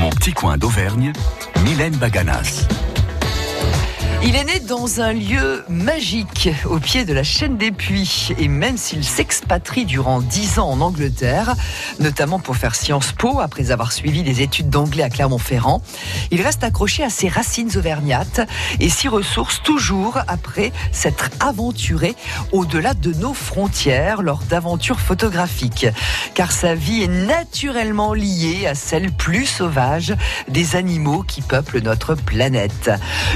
Mon petit coin d'Auvergne, Mylène Baganas. Il est né dans un lieu magique au pied de la chaîne des Puits et même s'il s'expatrie durant dix ans en Angleterre, notamment pour faire Sciences Po après avoir suivi des études d'anglais à Clermont-Ferrand, il reste accroché à ses racines auvergnates et s'y ressource toujours après s'être aventuré au-delà de nos frontières lors d'aventures photographiques. Car sa vie est naturellement liée à celle plus sauvage des animaux qui peuplent notre planète.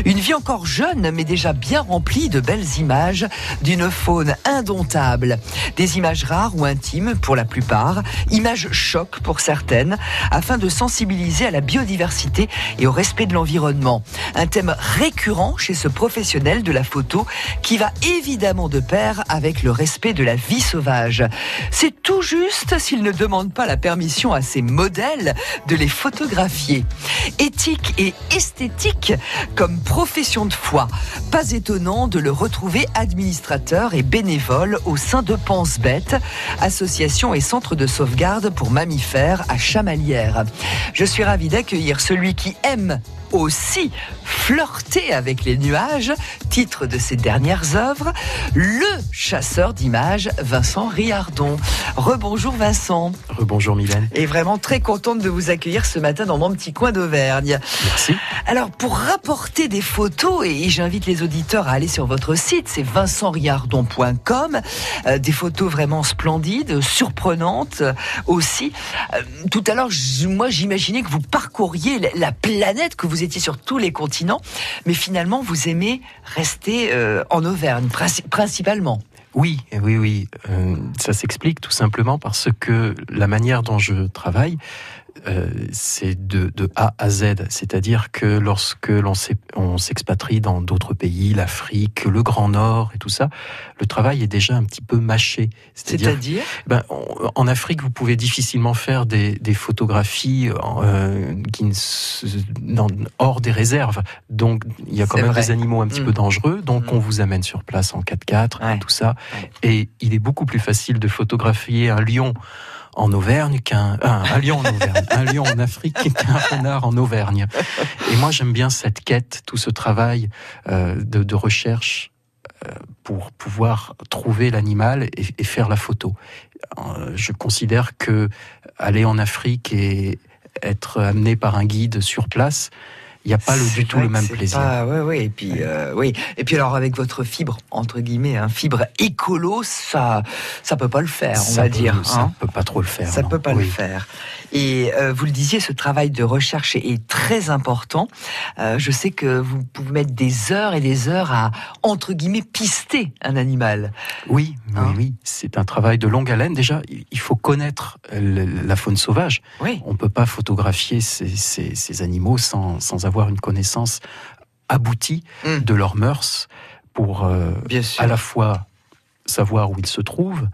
Une vie encore mais déjà bien rempli de belles images d'une faune indomptable. Des images rares ou intimes pour la plupart, images choc pour certaines, afin de sensibiliser à la biodiversité et au respect de l'environnement. Un thème récurrent chez ce professionnel de la photo qui va évidemment de pair avec le respect de la vie sauvage. C'est tout juste s'il ne demande pas la permission à ses modèles de les photographier. Éthique et esthétique comme profession de Pas étonnant de le retrouver administrateur et bénévole au sein de Pense Bête, association et centre de sauvegarde pour mammifères à Chamalières. Je suis ravi d'accueillir celui qui aime aussi flirter avec les nuages, titre de ses dernières œuvres, le chasseur d'images Vincent Riardon. Rebonjour Vincent. Rebonjour Mylène. Et vraiment très contente de vous accueillir ce matin dans mon petit coin d'Auvergne. Merci. Alors pour rapporter des photos, et j'invite les auditeurs à aller sur votre site, c'est vincentriardon.com, euh, des photos vraiment splendides, surprenantes euh, aussi. Euh, tout à l'heure, moi j'imaginais que vous parcouriez la planète, que vous étiez sur tous les continents, mais finalement vous aimez rester euh, en Auvergne, princi- principalement. Oui, oui, oui. Euh, ça s'explique tout simplement parce que la manière dont je travaille, euh, c'est de, de A à Z. C'est-à-dire que lorsque l'on s'expatrie dans d'autres pays, l'Afrique, le Grand Nord et tout ça, le travail est déjà un petit peu mâché. C'est-à-dire Ben, en Afrique, vous pouvez difficilement faire des, des photographies euh, qui dans- hors des réserves. Donc, il y a quand même vrai. des animaux un petit peu dangereux. Donc, Mm. on vous amène sur place en 4x4, Ouais. tout ça. Ouais. Et il est beaucoup plus facile de photographier un lion en Auvergne qu'un un, lion en Auvergne, un lion en Afrique qu'un renard en Auvergne. Et moi, j'aime bien cette quête, tout ce travail euh, de, de recherche euh, pour pouvoir trouver l'animal et, et faire la photo. Euh, je considère que aller en Afrique et être amené par un guide sur place, il n'y a pas le, du tout le même plaisir. pas- ouais, ouais, et puis, euh, oui. Et puis alors avec votre fibre entre guillemets, un fibre écolo, ça, ça peut pas le faire, on ça va peut, dire. ça hein. peut pas trop le faire. Ça non. peut pas le faire. Et euh, vous le disiez, ce travail de recherche est, très important. Euh, je sais que vous pouvez mettre des heures et des heures à entre guillemets pister un animal. Oui, oui, Hein oui. C'est un travail de longue haleine. Déjà, il faut connaître le- la faune sauvage. Oui. On ne peut pas photographier ces, ces- ces animaux sans, sans avoir une connaissance aboutie Mm. de leurs mœurs pour euh, à la fois savoir où ils se trouvent,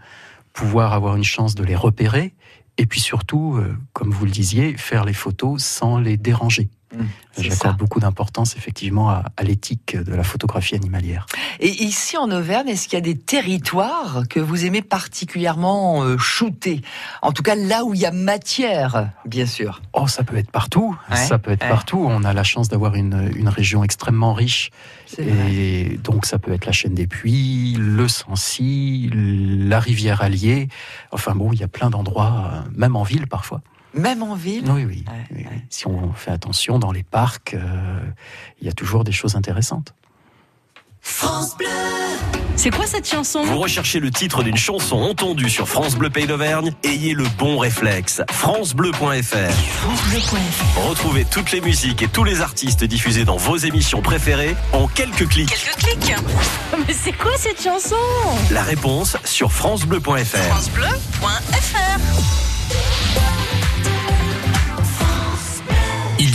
pouvoir avoir une chance de les repérer, et puis surtout, euh, comme vous le disiez, faire les photos sans les déranger. Mm, J'accorde beaucoup d'importance effectivement à, à l'éthique de la photographie animalière. Et ici en Auvergne, est-ce qu'il y a des territoires que vous aimez particulièrement euh, shooter? En tout cas, là où il y a matière, bien sûr. Oh, ça peut être partout. Ouais, ça peut être ouais. partout. On a la chance d'avoir une, une région extrêmement riche. Et donc, ça peut être la chaîne des Puits, le Sancy, la rivière Allier. Enfin bon, il y a plein d'endroits, euh, même en ville parfois. Même en ville. Oui, oui. Ouais, oui, ouais. oui. Si on fait attention dans les parcs, euh, il y a toujours des choses intéressantes. C'est quoi cette chanson? Vous recherchez le titre d'une chanson entendue sur France Bleu Pays d'Auvergne? Ayez le bon réflexe. francebleu.fr. Retrouvez toutes les musiques et tous les artistes diffusés dans vos émissions préférées en quelques clics. Quelques clics. Mais c'est quoi cette chanson? La réponse sur francebleu.fr. francebleu.fr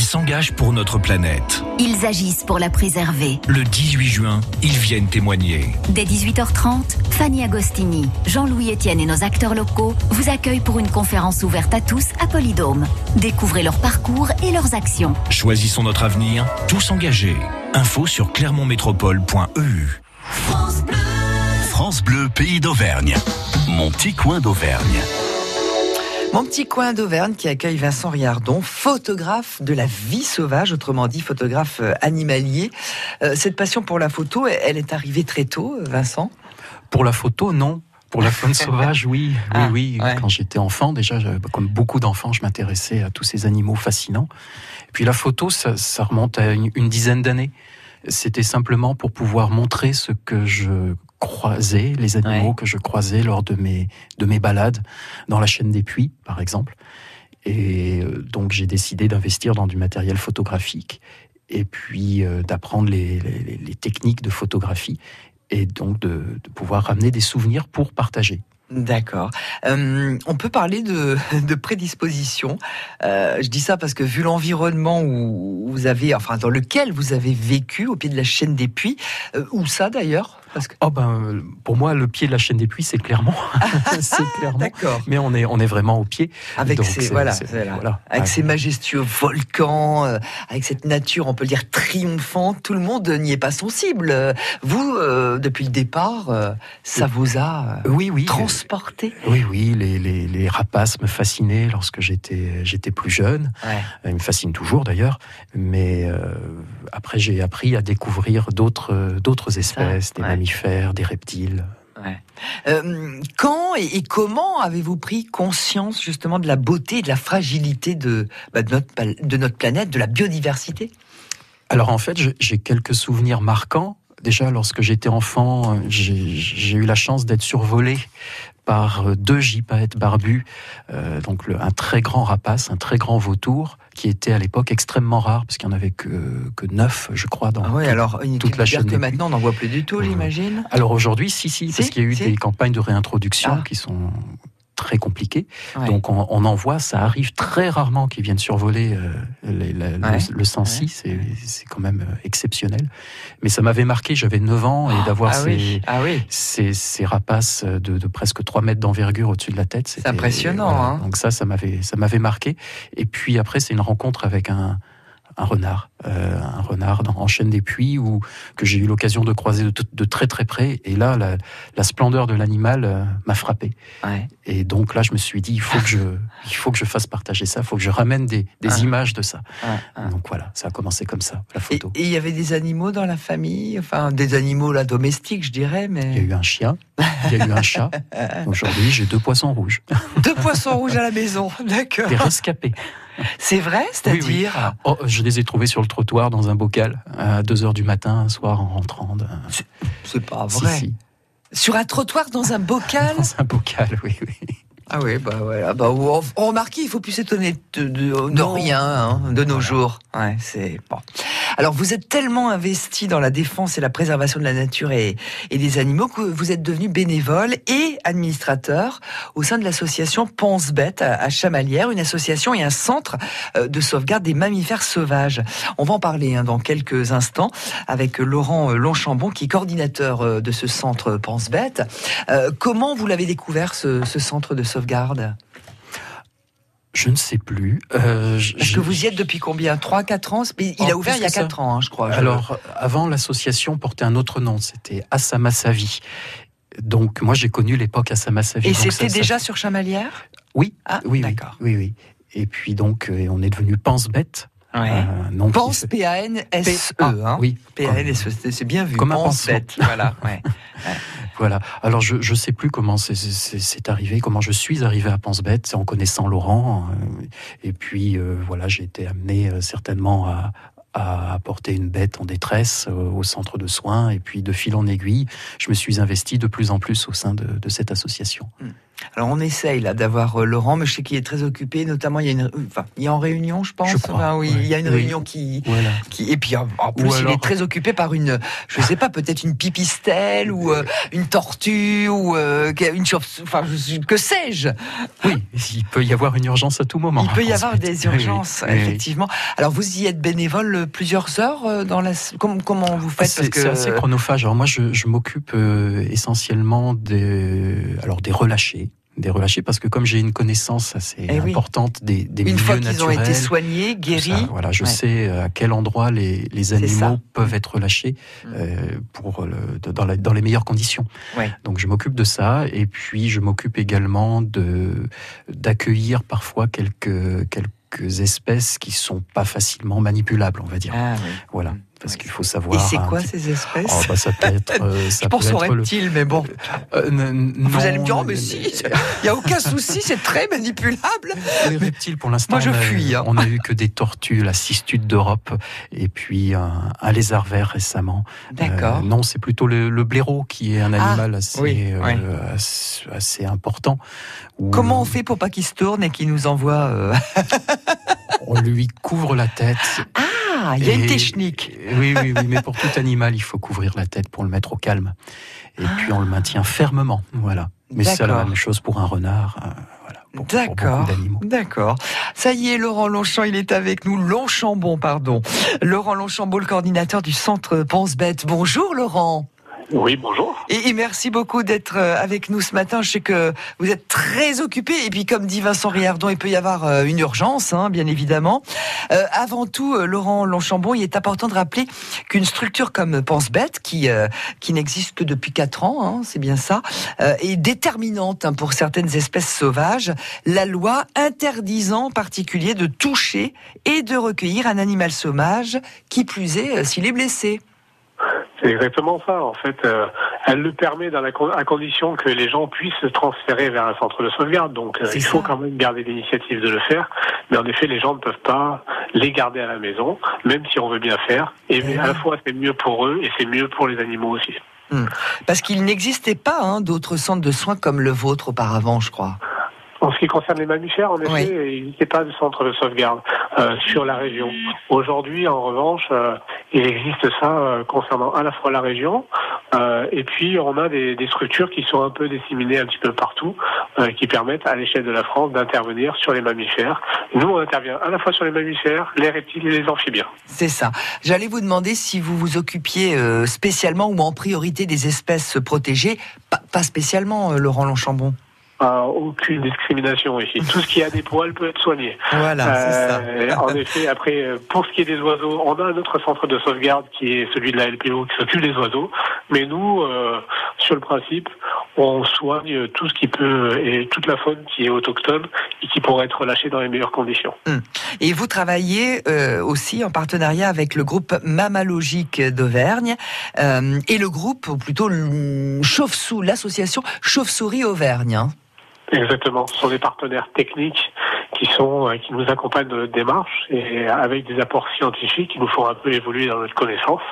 s'engagent pour notre planète. Ils agissent pour la préserver. Le 18 juin, ils viennent témoigner. Dès 18h30, Fanny Agostini, Jean-Louis Etienne et nos acteurs locaux vous accueillent pour une conférence ouverte à tous à Polydôme. Découvrez leur parcours et leurs actions. Choisissons notre avenir, tous engagés. Info sur clermontmétropole.eu. France Bleu, pays d'Auvergne. Mon petit coin d'Auvergne. Mon petit coin d'Auvergne qui accueille Vincent Riardon, photographe de la vie sauvage, autrement dit photographe euh, animalier. Euh, cette passion pour la photo, elle est arrivée très tôt, euh, Vincent? Pour la photo, non. Pour la faune sauvage, oui, oui, Ah, oui. ouais. Quand j'étais enfant, déjà, comme beaucoup d'enfants, je m'intéressais à tous ces animaux fascinants. Et puis la photo, ça, ça remonte à une, une dizaine d'années. C'était simplement pour pouvoir montrer ce que je croisais, les animaux Ouais. que je croisais lors de mes, de mes balades dans la chaîne des puits, par exemple. Et euh, donc j'ai décidé d'investir dans du matériel photographique et puis euh, d'apprendre les, les- les techniques de photographie et donc de, de pouvoir ramener des souvenirs pour partager. D'accord. Euh, on peut parler de, de prédisposition. Euh, je dis ça parce que vu l'environnement où vous avez, enfin dans lequel vous avez vécu, au pied de la chaîne des puits, euh, où ça d'ailleurs? Parce que Oh ben, pour moi, le pied de la chaîne des puits, c'est clairement. c'est clairement. d'accord. Mais on est, on est vraiment au pied. Avec Donc, ces voilà, voilà. avec Ouais. ces majestueux volcans, euh, avec cette nature, on peut le dire triomphante. Tout le monde n'y est pas sensible. Vous, euh, depuis le départ, euh, ça vous a Oui, oui. transporté? Oui, oui, les, les, les rapaces me fascinaient lorsque j'étais j'étais plus jeune. Ouais. Ils me fascinent toujours d'ailleurs. Mais après, j'ai appris à découvrir d'autres d'autres espèces, des ouais. Mammifères, des reptiles. Ouais. Euh, quand et, comment avez-vous pris conscience justement de la beauté et de la fragilité de, bah, de, notre, pal- de notre planète, de la biodiversité? Alors en fait, j'ai quelques souvenirs marquants. Déjà, lorsque j'étais enfant, j'ai eu la chance d'être survolé par deux gypaètes barbus, euh, donc le- un très grand rapace, un très grand vautour, qui était à l'époque extrêmement rare, parce qu'il n'y en avait que, que neuf, je crois, dans Ah ouais, tout- alors une toute la chaîne que maintenant on n'en voit plus du tout, j'imagine. Alors aujourd'hui, si, si, parce Si, qu'il y a eu si. des campagnes de réintroduction Ah. qui sont très compliquées. Ouais. Donc on, on en voit, ça arrive très rarement qu'ils viennent survoler euh, les- la- Ouais. le, le c'est c'est quand même euh, exceptionnel. Mais ça m'avait marqué, j'avais 9 ans, et d'avoir ah ces, oui, ah oui. ces, ces rapaces de, de presque 3 mètres d'envergure au-dessus de la tête. c'était- impressionnant, hein. Donc ça, ça m'avait ça m'avait marqué. Et puis après, c'est une rencontre avec un un renard, euh, un renard dans, en chaîne des puits, où, que j'ai eu l'occasion de croiser de, de très très près. Et là, la, la splendeur de l'animal euh, m'a frappé. Ouais. Et donc là, je me suis dit, il faut que je, il faut que je fasse partager ça, il faut que je ramène des, des Ah. images de ça. Ouais, ouais. Donc voilà, ça a commencé comme ça, la photo. et il y avait des animaux dans la famille, enfin des animaux là domestiques, je dirais, Il y a mais eu un chien, il y a eu un chat. Aujourd'hui, j'ai deux poissons rouges, deux poissons rouges à la maison, d'accord. des rescapés. C'est vrai, c'est-à-dire? Oh, je les ai trouvés sur le trottoir dans un bocal à 2 heures du matin, un soir en rentrant. de- C'est pas Si, vrai. si. Sur un trottoir dans un bocal Dans un bocal, oui, oui. Ah oui, bah voilà. Bah, on, on remarque, il faut plus s'étonner de, de- de Non. rien hein, de nos Voilà. jours. Ouais, c'est bon. Alors, vous êtes tellement investi dans la défense et la préservation de la nature et, et des animaux que vous êtes devenu bénévole et administrateur au sein de l'association Pense Bête à, à Chamalières, une association et un centre euh, de sauvegarde des mammifères sauvages. On va en parler hein, dans quelques instants avec Laurent euh, Longchambon, qui est coordinateur euh, de ce centre Pense Bête. Euh, comment vous l'avez découvert ce, ce centre de sauvegarde Je ne sais plus. Euh, j'ai- que vous y êtes depuis combien? 3 4 ans? Il Oh, a ouvert il y a que ça. 4 ans, hein, je crois. Alors, avant, l'association portait un autre nom, c'était Assamasavi. Donc, moi, j'ai connu l'époque Assamasavi. et Donc, ça- c'était ça- déjà sur Chamalières? Oui, Ah, oui, oui, d'accord. oui, oui. Et puis, donc, euh, on est devenu Pense-Bête. Ouais. qui Pense P-A-N-S-E. Hein. Oui, P-A-N-S-E, c'est- c'est bien vu. Comme un voilà. ouais. Voilà. Alors je je sais plus comment c'est- arrivé, comment je suis arrivé à Pense-Bête, c'est en connaissant Laurent. euh, et puis euh, voilà, j'ai été amené euh, certainement à à apporter une bête en détresse euh, au centre de soins et puis de fil en aiguille, je me suis investi de plus en plus au sein de, de cette association. Alors on essaye là d'avoir euh, Laurent, mais je sais qu'il est très occupé. Notamment, il y a une, enfin, il est en réunion, je pense. Je crois, Enfin, oui, ouais. il y a une Oui. réunion qui, Voilà. qui, et puis en en plus, il est très occupé par une, je sais pas, peut-être une pipistelle ou euh, une tortue ou euh, une chauve, enfin, je- que sais-je? Oui, il peut y avoir une urgence à tout moment. Il peut y à avoir des urgences, Oui, oui. effectivement. Alors vous y êtes bénévole plusieurs heures dans la, comment, comment vous faites? C'est c'est assez chronophage. Alors moi, je, je m'occupe essentiellement des, alors des relâchés, des relâchés parce que comme j'ai une connaissance assez Eh oui. importante des, des Une milieux fois qu'ils ont été soignés, guéris. ça, voilà, je Ouais. sais euh, à quel endroit les, animaux peuvent être relâchés Mm. euh, pour le, dans, la- dans les meilleures conditions. Ouais. Donc je m'occupe de ça et puis je m'occupe également de d'accueillir parfois quelques quelques espèces qui sont pas facilement manipulables, on va dire. Ah, oui. Voilà, Mm. Parce qu'il faut savoir. Et c'est quoi petit- ces espèces Oh, bah, ça peut être. euh, ça Je pense aux le- reptiles, mais bon. Euh, Vous allez me dire, oh, mais si, il n'y a aucun souci, c'est très manipulable. Les reptiles, pour l'instant, Moi, je fuis, hein. On a eu que des tortues, la cistude d'Europe, et puis un, un lézard vert récemment. D'accord. Euh, non, c'est plutôt le, le blaireau qui est un Ah, animal assez, oui, ouais. assez, assez important. où Comment on fait pour pas qu'il se tourne et qu'il nous envoie On lui couvre la tête. Ah, il y a une technique. Oui, oui, oui, mais pour tout animal, il faut couvrir la tête pour le mettre au calme. Et puis on le maintient fermement, voilà. Mais c'est la même chose pour un renard, euh, voilà, D'accord. D'accord. Ça y est, Laurent Longchamp, il est avec nous. Longchambon, pardon. Laurent Longchambeau, le coordinateur du centre Pense-Bête. Bonjour, Laurent. Oui, bonjour. Et, et merci beaucoup d'être euh, avec nous ce matin. Je sais que vous êtes très occupé. Et puis, comme dit Vincent Riardon, il peut y avoir euh, une urgence, hein, bien évidemment. Euh, avant tout, euh, Laurent Longchambon, il est important de rappeler qu'une structure comme Pense Bête, qui, euh, qui n'existe que depuis quatre ans, hein, c'est bien ça, euh, est déterminante hein, pour certaines espèces sauvages. La loi interdisant en particulier de toucher et de recueillir un animal sauvage, qui plus est, s'il est blessé. C'est exactement ça. En fait, euh, elle le permet dans la con- à condition que les gens puissent se transférer vers un centre de sauvegarde. Donc, euh, il faut ça. quand même garder l'initiative de le faire. Mais en effet, les gens ne peuvent pas les garder à la maison, même si on veut bien faire. Et Eh à la fois, c'est mieux pour eux et c'est mieux pour les animaux aussi. Parce qu'il n'existait pas hein, d'autres centres de soins comme le vôtre auparavant, je crois. En ce qui concerne les mammifères, en effet, Oui. il n'existait pas de centre de sauvegarde euh, sur la région. Aujourd'hui, en revanche, euh, il existe ça euh, concernant à la fois la région, euh, et puis on a des, des structures qui sont un peu disséminées un petit peu partout, euh, qui permettent à l'échelle de la France d'intervenir sur les mammifères. Nous, on intervient à la fois sur les mammifères, les reptiles et les amphibiens. C'est ça. J'allais vous demander si vous vous occupiez euh, spécialement ou en priorité des espèces protégées. Pas, pas spécialement, Laurent Longchambon. Euh, aucune discrimination ici. Tout ce qui a des poils peut être soigné. Voilà, Euh, en effet, après, euh, pour ce qui est des oiseaux, on a un autre centre de sauvegarde qui est celui de la LPO qui s'occupe des oiseaux. Mais nous, euh, sur le principe, on soigne tout ce qui peut et toute la faune qui est autochtone et qui pourrait être relâchée dans les meilleures conditions. Et vous travaillez aussi en partenariat avec le groupe Mammalogique d'Auvergne et le groupe, ou plutôt l'association Chauve-Souris Auvergne. Exactement. Ce sont des partenaires techniques qui sont euh, qui nous accompagnent dans notre démarche et avec des apports scientifiques qui nous font un peu évoluer dans notre connaissance.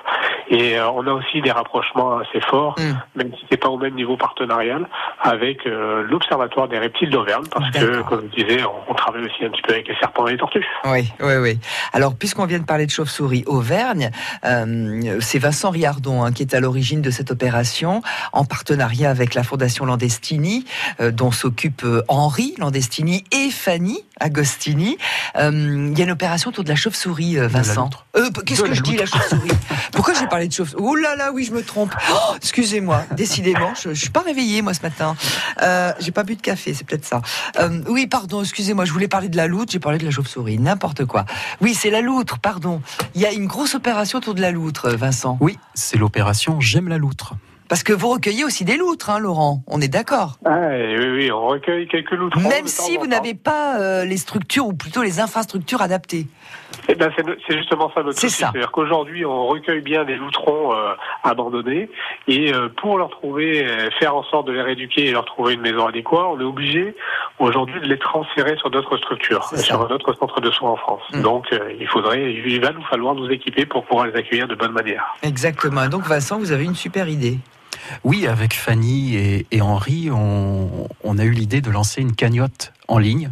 Et euh, on a aussi des rapprochements assez forts, Mm. même si c'est pas au même niveau partenarial, avec euh, l'Observatoire des reptiles d'Auvergne, parce que, comme je disais, on, on travaille aussi un petit peu avec les serpents et les tortues. Oui, oui, oui. Alors, puisqu'on vient de parler de chauve-souris Auvergne, euh, c'est Vincent Riardon hein, qui est à l'origine de cette opération, en partenariat avec la Fondation Landestini, euh, dont s'occupent euh, Henri Landestini et Fanny Agostini. Euh, Il y a une opération autour de la chauve-souris, euh, Vincent. Euh, Qu'est-ce que je dis, la chauve-souris? Pourquoi j'ai parlé de chauve-souris? Oh là là, oui, je me trompe. Oh, Excusez-moi, décidément, je, je suis pas réveillée moi ce matin. Euh, j'ai pas bu de café, c'est peut-être ça. Oui, pardon, excusez-moi, je voulais parler de la loutre, j'ai parlé de la chauve-souris, n'importe quoi. Oui, c'est la loutre, pardon. Il y a une grosse opération autour de la loutre, Vincent. Oui, c'est l'opération J'aime la loutre. Parce que vous recueillez aussi des loutres, hein, Laurent. On est d'accord. Ah, oui, oui, on recueille quelques loutrons. Même si vous n'avez pas euh, les structures, ou plutôt les infrastructures adaptées. Eh ben, c'est justement ça notre souci. C'est-à-dire qu'aujourd'hui, on recueille bien des loutrons euh, abandonnés et euh, pour leur trouver, faire en sorte de les rééduquer et leur trouver une maison adéquate, on est obligé aujourd'hui de les transférer sur d'autres structures, sur d'autres centres de soins en France. Mm. Donc, il faudrait, il va nous falloir nous équiper pour pouvoir les accueillir de bonne manière. Exactement. Donc, Vincent, vous avez une super idée. Oui, avec Fanny et, et Henri, on, on a eu l'idée de lancer une cagnotte en ligne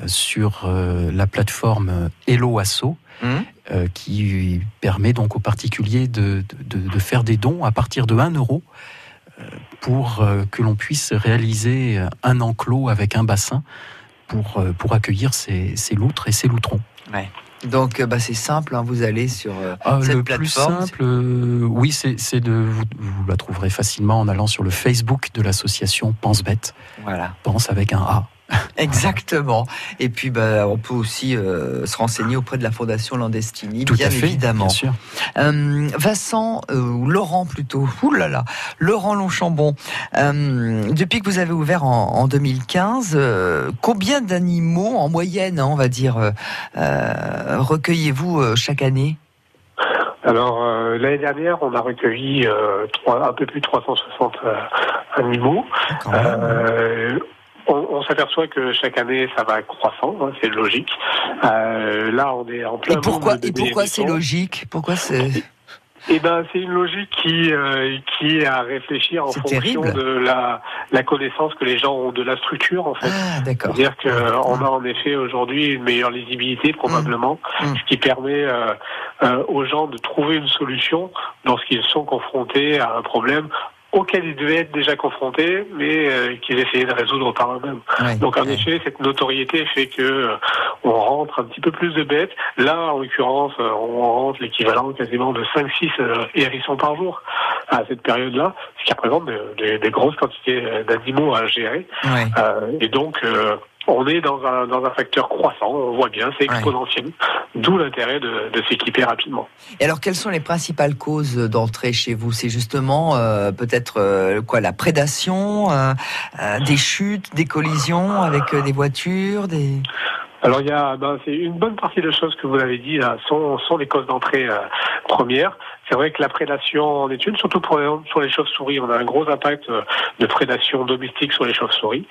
euh, sur euh, la plateforme Hello Asso, Hum euh, qui permet donc aux particuliers de, de- de faire des dons à partir de 1 euro pour que l'on puisse réaliser un enclos avec un bassin pour, pour accueillir ces, ces loutres et ces loutrons. Donc, euh, bah, c'est simple, hein, vous allez sur euh, Ah, cette le plus simple, euh, oui, c'est c'est de vous, vous la trouverez facilement en allant sur le Facebook de l'association Pense Bête. Voilà, Pense avec un A. exactement. Et puis, bah, on peut aussi euh, se renseigner auprès de la Fondation Landestini, Tout bien à fait, évidemment. bien sûr. Euh, Vincent, euh, ou Laurent plutôt, ouh là là, Laurent Longchambon, euh, depuis que vous avez ouvert en, en 2015, euh, combien d'animaux en moyenne, hein, on va dire, recueillez-vous chaque année? Alors euh, l'année dernière, on a recueilli euh, trois- un peu plus de 360 euh, animaux. Euh, on, on s'aperçoit que chaque année, ça va croissant, hein, c'est logique. Euh, là, on est en plein. Et pourquoi, de et pourquoi c'est logique? Pourquoi c'est Eh ben, c'est une logique qui euh, qui est à réfléchir en fonction terrible. de la la connaissance que les gens ont de la structure, en fait. Ah, d'accord. C'est-à-dire qu'on a en effet aujourd'hui une meilleure lisibilité probablement, Mm. ce qui permet euh, euh, aux gens de trouver une solution lorsqu'ils sont confrontés à un problème auquel ils devaient être déjà confrontés, mais euh, qu'ils essayaient de résoudre par eux-mêmes. Ouais, Donc en ouais. effet, cette notoriété fait que euh, on rentre un petit peu plus de bêtes. Là, en l'occurrence, euh, on rentre l'équivalent quasiment de 5-6 euh, hérissons par jour à cette période-là, ce qui représente des, des grosses quantités euh, d'animaux à gérer. Ouais. Euh, et donc, euh, on est dans un, dans un facteur croissant, on voit bien, c'est exponentiel, d'où l'intérêt de, de s'équiper rapidement. Et alors, quelles sont les principales causes d'entrée chez vous? C'est justement euh, peut-être euh, quoi la prédation, euh, des chutes, des collisions avec des voitures, des. Alors, il y a, ben, c'est une bonne partie de choses que vous avez dit là sont, sont les causes d'entrée euh, premières. C'est vrai que la prédation en est une, surtout pour les, sur les chauves-souris. On a un gros impact euh, de prédation domestique sur les chauves-souris.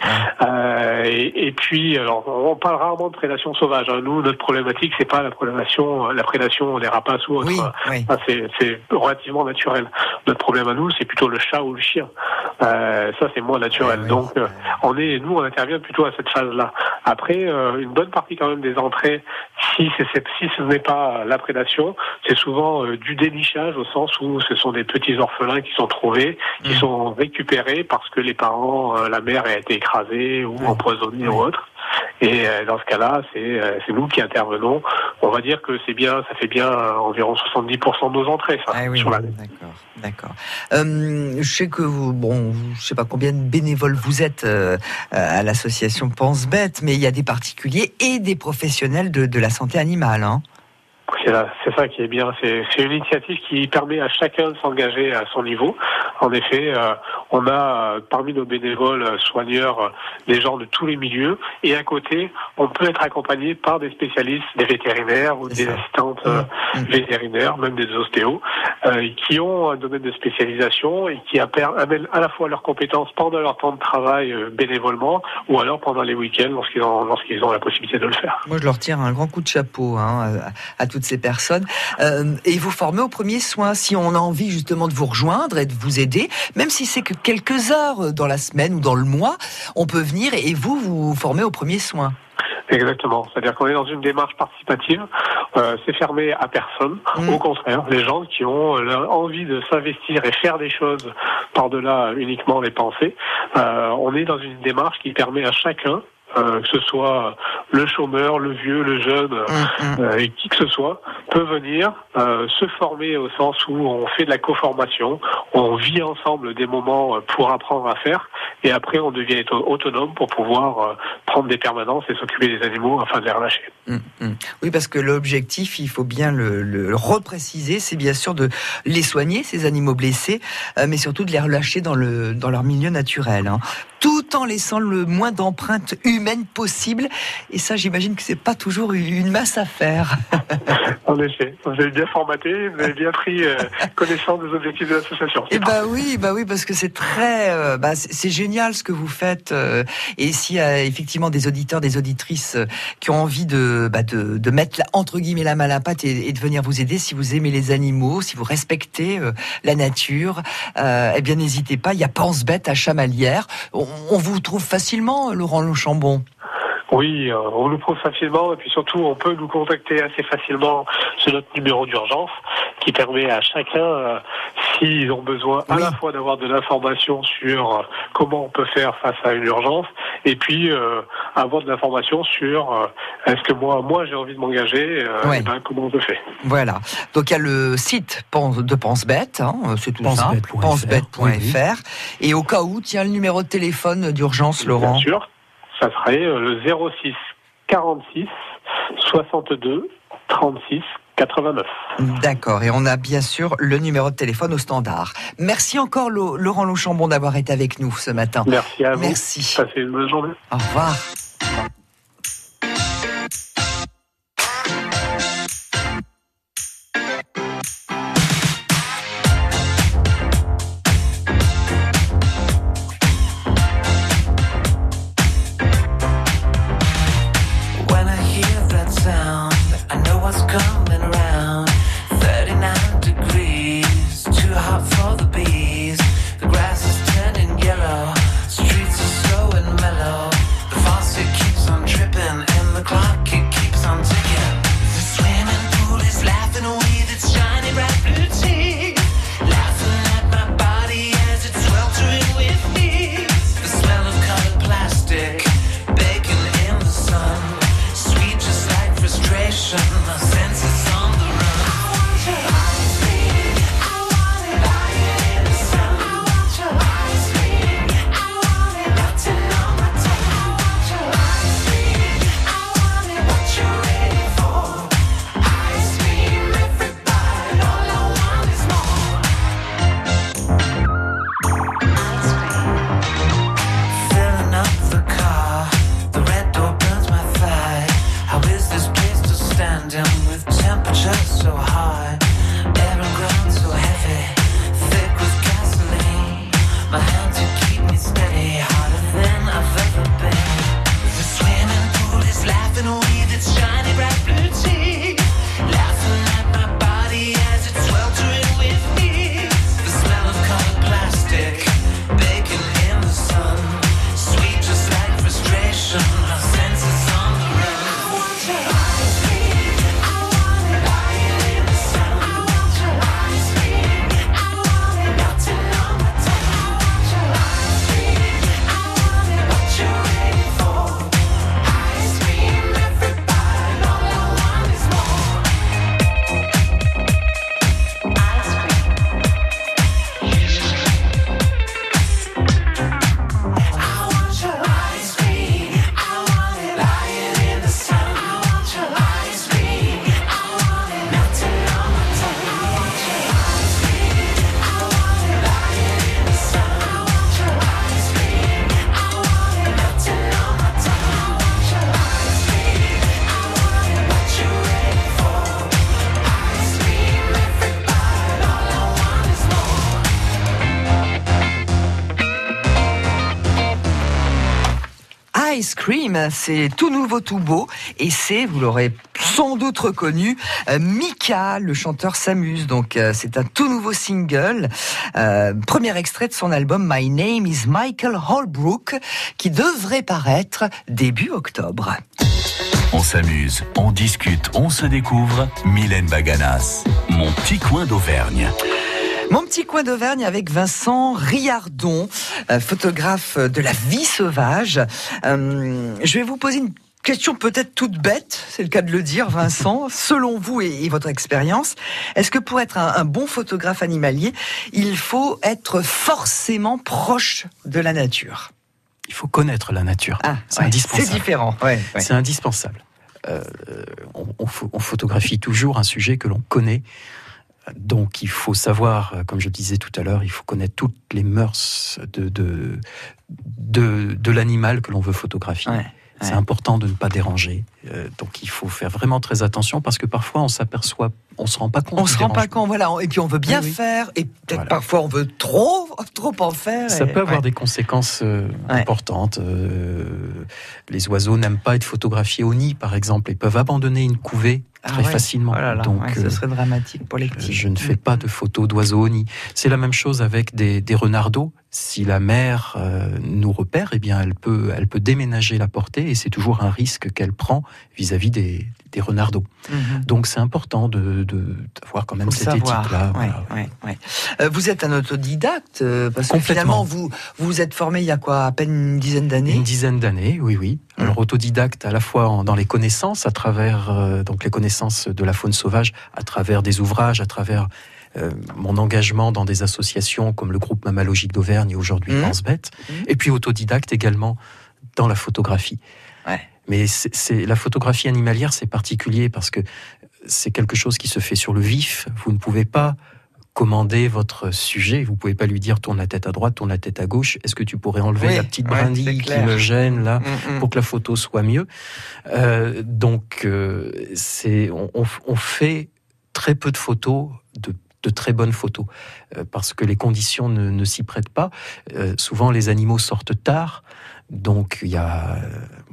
Euh, et, et puis, alors, on parle rarement de prédation sauvage. hein. Nous, notre problématique, c'est pas la prédation, la prédation des rapaces ou autres. Oui, oui. C'est, c'est relativement naturel. Notre problème à nous, c'est plutôt le chat ou le chien. Euh, ça, c'est moins naturel. Oui. Donc, euh, on est, nous, on intervient plutôt à cette phase-là. Après, euh, une bonne partie quand même des entrées, si ce n'est pas la prédation, c'est souvent euh, du dénichage au sens où ce sont des petits orphelins qui sont trouvés, qui Mm. sont récupérés parce que les parents, euh, la mère a été écrasée ou empoisonnée ou autre. Et euh, dans ce cas-là, c'est, euh, c'est nous qui intervenons. On va dire que c'est bien, ça fait bien euh, environ 70% de nos entrées, ça, Ah oui, sur l'année. d'accord, d'accord. Euh, je sais que vous, bon, je sais pas combien de bénévoles vous êtes euh, à l'association Pense Bête, mais il y a des particuliers et des professionnels de, de la santé animale. Hein. C'est là- c'est ça qui est bien. C'est une initiative qui permet à chacun de s'engager à son niveau. En effet, euh, on a euh, parmi nos bénévoles euh, soigneurs euh, des gens de tous les milieux, et à côté, on peut être accompagné par des spécialistes, des vétérinaires ou des ça. assistantes euh, Mhm. vétérinaires, même des ostéos, qui ont un domaine de spécialisation et qui amènent à la fois leurs compétences pendant leur temps de travail bénévolement, ou alors pendant les week-ends lorsqu'ils ont, la possibilité de le faire. Moi, je leur tire un grand coup de chapeau hein, à, à toutes ces personnes. Euh, et vous formez au premier soin. Si on a envie justement de vous rejoindre et de vous aider, même si c'est que quelques heures dans la semaine ou dans le mois, on peut venir et vous vous formez au premier soin. Exactement. C'est-à-dire qu'on est dans une démarche participative. Euh, c'est fermé à personne. Mm. Au contraire, les gens qui ont euh, envie de s'investir et faire des choses par-delà uniquement les pensées, euh, on est dans une démarche qui permet à chacun, euh, que ce soit le chômeur, le vieux, le jeune, Hum, euh, et qui que ce soit, peut venir euh, se former au sens où on fait de la co-formation, on vit ensemble des moments pour apprendre à faire, et après on devient auto- autonome pour pouvoir prendre des permanences et s'occuper des animaux afin de les relâcher. hum, hum. Oui, parce que l'objectif, il faut bien le, le repréciser, c'est bien sûr de les soigner, ces animaux blessés, mais surtout de les relâcher dans, le, dans leur milieu naturel. hein. Tout en laissant le moins d'empreintes humaines possible. Et ça, j'imagine que c'est pas toujours une masse à faire. En effet, vous avez bien formaté, vous avez bien pris euh, connaissance des objectifs de l'association. Eh bah oui, bah oui, parce que c'est très, euh, bah c'est génial ce que vous faites. euh, et s'il y a effectivement des auditeurs, des auditrices qui ont envie de, bah de, de mettre la- entre guillemets la main à la pâte et, et de venir vous aider, si vous aimez les animaux, si vous respectez la nature, eh bien n'hésitez pas. Il y a Pense Bête à Chamalières. On, on vous trouve facilement, Laurent Lechambon. Oui, euh, on nous trouve facilement et puis surtout on peut nous contacter assez facilement sur notre numéro d'urgence qui permet à chacun, euh, s'ils ont besoin à Oui. la fois d'avoir de l'information sur euh, comment on peut faire face à une urgence et puis euh, avoir de l'information sur euh, est-ce que moi, moi j'ai envie de m'engager, euh, Ouais. et ben, comment je fais. Voilà. Donc il y a le site Pense- de PenseBête, hein, c'est tout simple, Pensebête.fr. pensebête.fr. Et au cas où, tiens le numéro de téléphone d'urgence, Laurent. Bien sûr, ça serait euh, le 06 46 62 36 89. D'accord. Et on a bien sûr le numéro de téléphone au standard. Merci encore, Laurent Lauchambon, d'avoir été avec nous ce matin. Merci à vous. Merci. Passez une bonne journée. Au revoir. Ice Cream, c'est tout nouveau, tout beau, et c'est, vous l'aurez sans doute reconnu, euh, Mika, le chanteur s'amuse. Donc euh, c'est un tout nouveau single, euh, premier extrait de son album My Name is Michael Holbrook, qui devrait paraître début octobre. On s'amuse, on discute, on se découvre. Mylène Baganas, mon petit coin d'Auvergne. Mon petit coin d'Auvergne avec Vincent Riardon, euh, photographe de la vie sauvage. Euh, je vais vous poser une question peut-être toute bête, c'est le cas de le dire, Vincent. Selon vous et, et votre expérience, est-ce que pour être un, un bon photographe animalier, il faut être forcément proche de la nature? Il faut connaître la nature. Ah, c'est ouais, indispensable. C'est différent. Ouais, ouais. C'est indispensable. Euh, on, on pho- on photographie toujours un sujet que l'on connaît. Donc il faut savoir, euh, comme je disais tout à l'heure, il faut connaître toutes les mœurs de, de, de, de l'animal que l'on veut photographier. Ouais, C'est ouais. important de ne pas déranger. Euh, donc il faut faire vraiment très attention parce que parfois on s'aperçoit, on se rend pas compte. On se rend pas compte, voilà. Et puis on veut bien Oui, oui. faire, et peut-être Voilà. parfois on veut trop, trop en faire. Ça et- peut avoir ouais. des conséquences euh, Ouais. importantes. Euh, les oiseaux n'aiment pas être photographiés au nid, par exemple. Ils peuvent abandonner une couvée Ah très ouais. facilement. Oh là là, Donc, ouais, euh, ce serait dramatique pour les petits. je ne fais pas de photos d'oiseaux ni. C'est la même chose avec des, des renardeaux. Si la mère nous repère, eh bien, elle peut, elle peut déménager la portée et c'est toujours un risque qu'elle prend vis-à-vis des, des renardeaux. Mhm. Donc, c'est important de, d'avoir quand même cette éthique-là. Ouais, voilà. ouais, ouais. Euh, vous êtes un autodidacte euh, parce que finalement vous vous êtes formé il y a quoi à peine une dizaine d'années. Une dizaine d'années, oui, oui. Mmh. Alors autodidacte à la fois en- dans les connaissances, à travers euh, donc les connaissances de la faune sauvage, à travers des ouvrages, à travers euh, mon engagement dans des associations comme le groupe Mammalogique d'Auvergne et aujourd'hui Mmh. Pense-Bête, Mmh. et puis autodidacte également dans la photographie. Ouais. Mais c'est la photographie animalière, c'est particulier parce que c'est quelque chose qui se fait sur le vif. Vous ne pouvez pas commander votre sujet. Vous pouvez pas lui dire tourne la tête à droite, tourne la tête à gauche. Est-ce que tu pourrais enlever Oui, la petite ouais, brindille qui clair. me gêne là Mhm. pour que la photo soit mieux? Euh, donc, euh, c'est on, fait très peu de photos, de, de très bonnes photos, euh, parce que les conditions ne, ne s'y prêtent pas. Souvent, les animaux sortent tard, donc il y a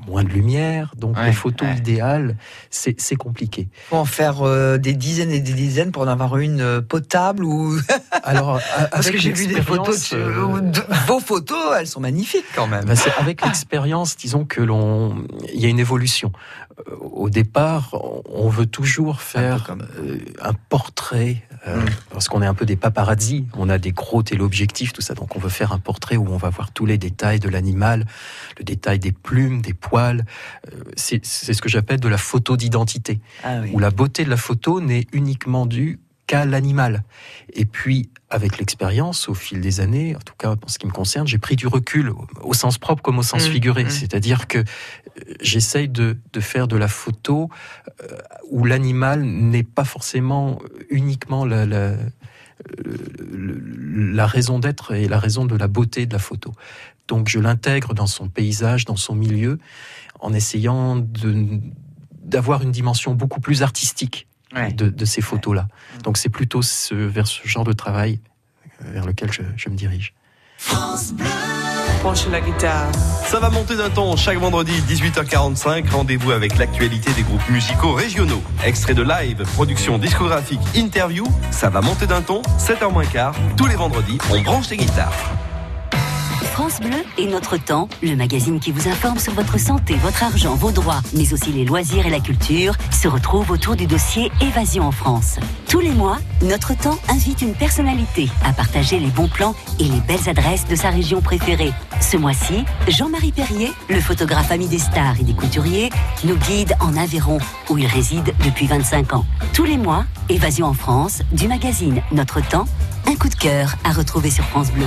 moins de lumière. Donc, Ouais, les photos ouais. idéales, c'est compliqué. Faut en faire euh, des dizaines et des dizaines pour en avoir une euh, potable ou Alors, a- parce que j'ai vu des photos l'expérience, de, euh, de- vos photos, elles sont magnifiques quand même. Ben, c'est avec l'expérience, disons que l'on, il y a une évolution. Euh, Au départ, on- veut toujours faire comme- euh, un portrait, euh, Mm. parce qu'on est un peu des paparazzi. On a des gros téléobjectifs, tout ça. Donc, on veut faire un portrait où on va voir tous les détails de l'animal, le détail des plumes, des poils. Euh, C'est c'est ce que j'appelle de la photo d'identité Ah oui. où la beauté de la photo n'est uniquement due qu'à l'animal. Et puis, avec l'expérience, au fil des années, en tout cas pour ce qui me concerne, j'ai pris du recul, au, sens propre comme au sens Mm, figuré. mm. C'est-à-dire que euh, j'essaye de, de faire de la photo euh, où l'animal n'est pas forcément uniquement la, la, la raison d'être et la raison de la beauté de la photo. Donc je l'intègre dans son paysage, dans son milieu, en essayant de d'avoir une dimension beaucoup plus artistique Ouais. de, de ces photos-là. Donc c'est plutôt ce, vers ce genre de travail euh, vers lequel je, je me dirige. Penchez la guitare. Ça va monter d'un ton chaque vendredi 18h45. Rendez-vous avec l'actualité des groupes musicaux régionaux. Extrait de live, production discographique, interview. Ça va monter d'un ton, 7h moins quart. Tous les vendredis, on branche les guitares. France Bleu et Notre Temps, le magazine qui vous informe sur votre santé, votre argent, vos droits, mais aussi les loisirs et la culture, se retrouve autour du dossier Évasion en France. Tous les mois, Notre Temps invite une personnalité à partager les bons plans et les belles adresses de sa région préférée. Ce mois-ci, Jean-Marie Perrier, le photographe ami des stars et des couturiers, nous guide en Aveyron, où il réside depuis 25 ans. Tous les mois, Évasion en France, du magazine Notre Temps, un coup de cœur à retrouver sur France Bleu.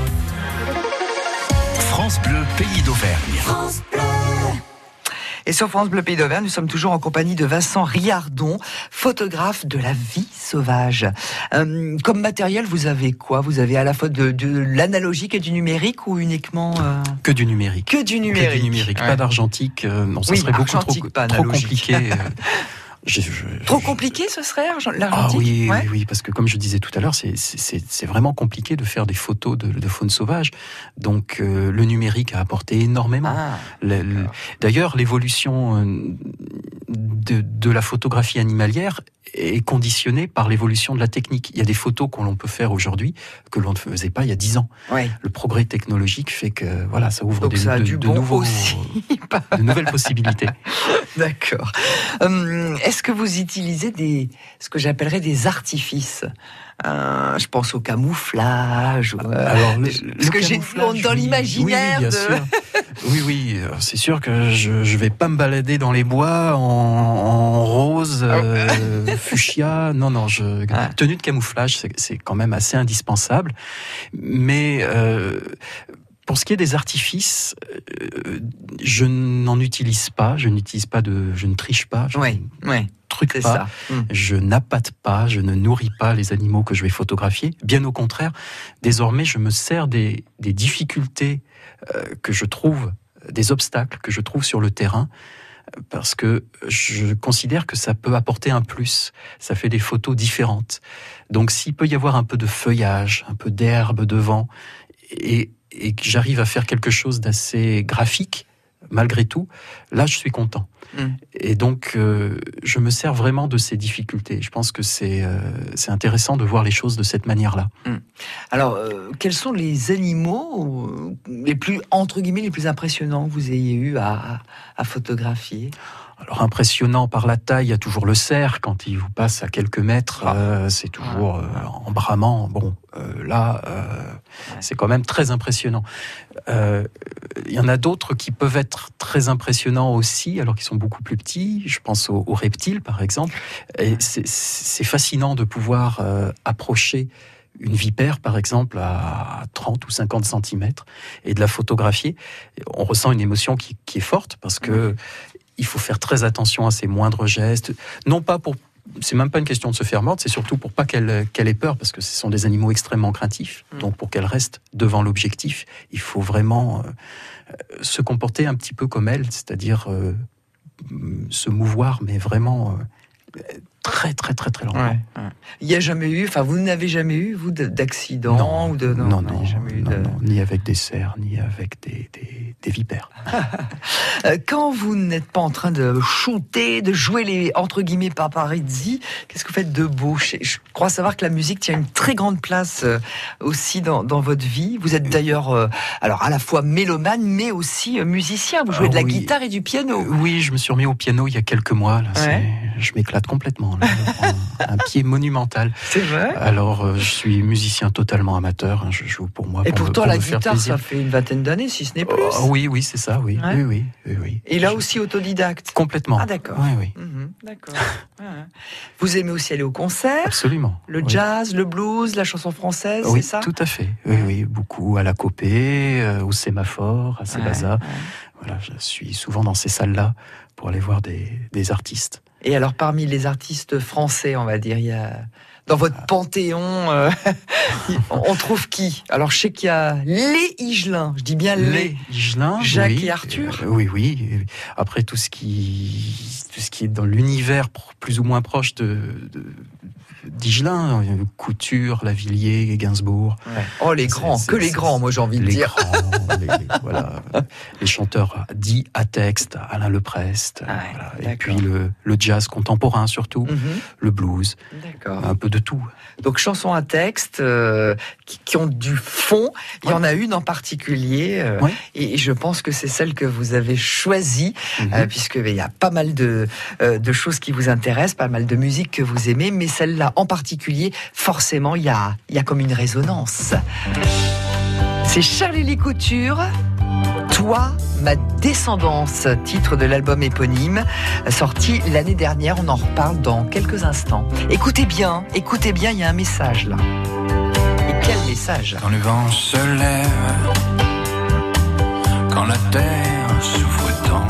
France Bleu, pays d'Auvergne. Et sur France Bleu Pays d'Auvergne, nous sommes toujours en compagnie de Vincent Riardon, photographe de la vie sauvage. Euh, comme matériel, vous avez quoi? Vous avez à la fois de, de l'analogique et du numérique ou uniquement euh, Que du numérique. que du numérique Que du numérique, Ouais. pas d'argentique. euh, non, ça Oui, serait beaucoup trop, pas trop analogique. compliqué. je- je- Trop compliqué ce serait argent- Ah l'argentique oui, Ouais. oui, oui, parce que comme je disais tout à l'heure, c'est- c'est c'est- c'est vraiment compliqué de faire des photos de, de faune sauvage. Donc euh, le numérique a apporté énormément. Ah, Le- le- D'ailleurs, l'évolution euh, de, de la photographie animalière est conditionnée par l'évolution de la technique. Il y a des photos qu'on l'on peut faire aujourd'hui que l'on ne faisait pas il y a dix ans. ouais. Le progrès technologique fait que voilà, ça ouvre Donc des, ça de, de bon nouveaux, de nouvelles possibilités. D'accord. Hum, Est-ce que vous utilisez des, ce que j'appellerais des artifices? Euh, Je pense au camouflage. ou, euh, Alors, le, Parce le que j'ai dans l'imaginaire oui, oui, de-. Oui, oui, euh, c'est sûr que je je vais pas me balader dans les bois en, en rose, euh, fuchsia. Non, non, je, Ah. tenue de camouflage, c'est- c'est quand même assez indispensable. Mais euh, pour ce qui est des artifices, euh, je n'en utilise pas. Je n'utilise pas de, je ne triche pas. Je oui. truc pas. ça. Mm. Je n'appâte pas, je ne nourris pas les animaux que je vais photographier. Bien au contraire, désormais, je me sers des, des difficultés euh, que je trouve, des obstacles que je trouve sur le terrain, parce que je considère que ça peut apporter un plus. Ça fait des photos différentes. Donc, s'il peut y avoir un peu de feuillage, un peu d'herbe devant, et, et que j'arrive à faire quelque chose d'assez graphique, malgré tout, là, je suis content. Mm. Et donc, euh, je me sers vraiment de ces difficultés. Je pense que c'est euh, c'est intéressant de voir les choses de cette manière-là. Alors, euh, quels sont les animaux les plus, entre guillemets, les plus impressionnants que vous ayez eu à, à photographier? Alors, impressionnant par la taille, il y a toujours le cerf quand il vous passe à quelques mètres. Ah. euh, c'est toujours euh, en bramant. Bon, euh, là, euh, c'est quand même très impressionnant. Euh, Il y en a d'autres qui peuvent être très impressionnants aussi, alors qu'ils sont beaucoup plus petits. Je pense aux, aux reptiles, par exemple. Et c'est- fascinant de pouvoir euh, approcher une vipère, par exemple, à 30 ou 50 cm et de la photographier. On ressent une émotion qui, qui est forte parce que il faut faire très attention à ses moindres gestes. Non pas pour. C'est même pas une question de se faire mordre, c'est surtout pour pas qu'elle ait peur, parce que ce sont des animaux extrêmement craintifs. Mm. Donc pour qu'elle reste devant l'objectif, il faut vraiment euh, euh, se comporter un petit peu comme elle, c'est-à-dire euh, se mouvoir, mais vraiment euh, très très très très lentement. Il n'y a jamais eu, enfin, vous n'avez jamais eu, vous, de- d'accident Non, ou de. non, a non, jamais eu non, de- non, ni avec des cerfs, ni avec des, des, des vipères. Euh, Quand vous n'êtes pas en train de shooter, de jouer les entre guillemets paparazzi, qu'est-ce que vous faites de beau je, je crois savoir que la musique tient une très grande place euh, aussi dans, dans votre vie. Vous êtes d'ailleurs, euh, alors à la fois mélomane, mais aussi musicien. Vous jouez Ah de la oui. guitare et du piano. Oui, je me suis remis au piano il y a quelques mois. Là, Ouais. Je m'éclate complètement. Là. Un, un pied monumental. C'est vrai. Alors, euh, je suis musicien totalement amateur. hein, Je joue pour moi. Et pour me- pourtant, pour la guitare, ça fait une vingtaine d'années, si ce n'est plus. Oh, oui, oui, c'est ça, oui. Ouais. Oui, oui, oui, oui. Et là aussi autodidacte. Complètement. Ah d'accord. Oui, oui, Mhm, d'accord. Ouais. Vous aimez aussi aller au concert, absolument. le Oui. jazz, le blues, la chanson française, Oui, c'est ça? tout à fait. Oui, oui, beaucoup à la Copée, euh, au sémaphore, à Sébaza. Voilà, je suis souvent dans ces salles-là pour aller voir des, des artistes. Et alors, parmi les artistes français, on va dire, il y a dans votre Ah. panthéon, euh, on trouve qui? Alors, je sais qu'il y a les Higelin. Je dis bien les. Les Higelin, Jacques oui. et Arthur. Euh, oui, oui. Après tout ce qui, tout ce qui est dans l'univers plus ou moins proche de, de d'Higelin, euh, Couture, Lavillier, Gainsbourg. Oh, les grands, que les grands, moi j'ai envie de les dire. grands, les, voilà, les chanteurs dits à texte, Alain Leprest, Ah ouais, voilà. et puis le, le jazz contemporain surtout, Mhm, le blues, un peu de tout. Donc, chansons à texte euh, qui, qui ont du fond. Il y en a une en particulier, euh, et je pense que c'est celle que vous avez choisie, euh, puisque il y a pas mal de, de choses qui vous intéressent, pas mal de musique que vous aimez, mais celle-là en particulier, forcément, il y a, comme une résonance. C'est Charlie Couture. Toi, ma descendance, titre de l'album éponyme, sorti l'année dernière. On en reparle dans quelques instants. Écoutez bien, écoutez bien, il y a un message là. Et quel message? Quand le vent se lève, quand la terre souffre tant,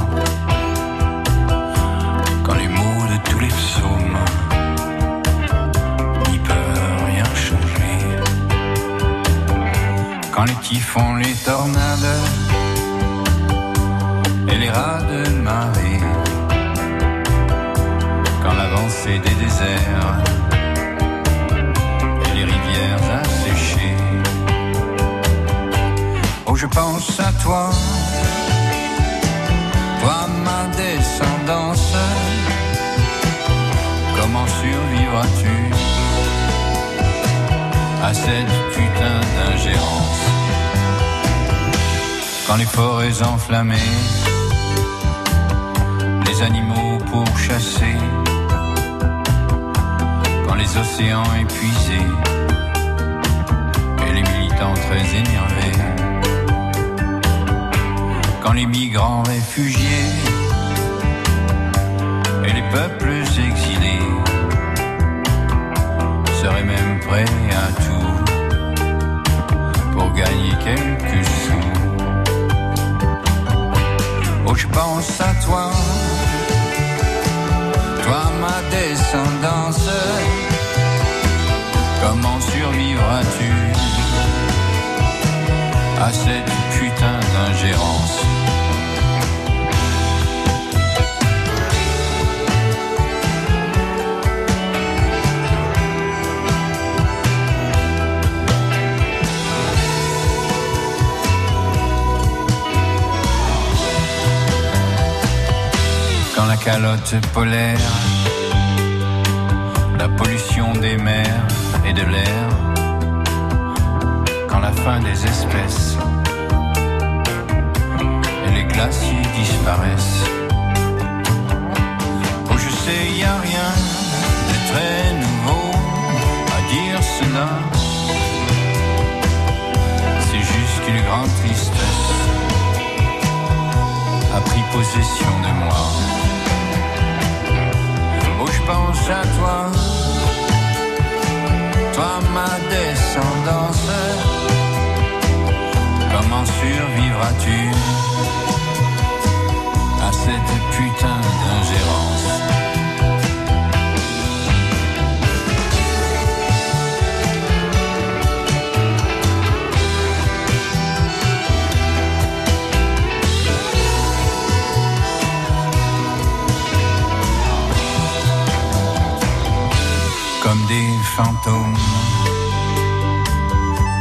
quand les mots de tous les psaumes quand les typhons, les tornades et les rats de marée, quand l'avancée des déserts et les rivières asséchées. Oh, je pense à toi, toi ma descendance. Comment survivras-tu à cette putain d'ingérence? Quand les forêts enflammées, les animaux pourchassés, quand les océans épuisés et les militants très énervés, quand les migrants réfugiés et les peuples exilés seraient même prêts à tout pour gagner quelques sous. Oh, je pense à toi, toi ma descendance. Comment survivras-tu à cette putain d'ingérence? Calotte polaire, la pollution des mers et de l'air, quand la fin des espèces et les glaciers disparaissent. Oh, je sais, y a rien de très nouveau à dire cela. C'est juste qu'une grande tristesse a pris possession de moi. Pense à toi, toi ma descendance. Comment survivras-tu à cette putain d'ingérence?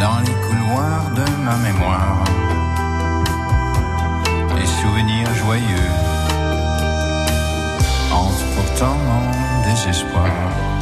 Dans les couloirs de ma mémoire. Des souvenirs joyeux hantent pourtant mon désespoir.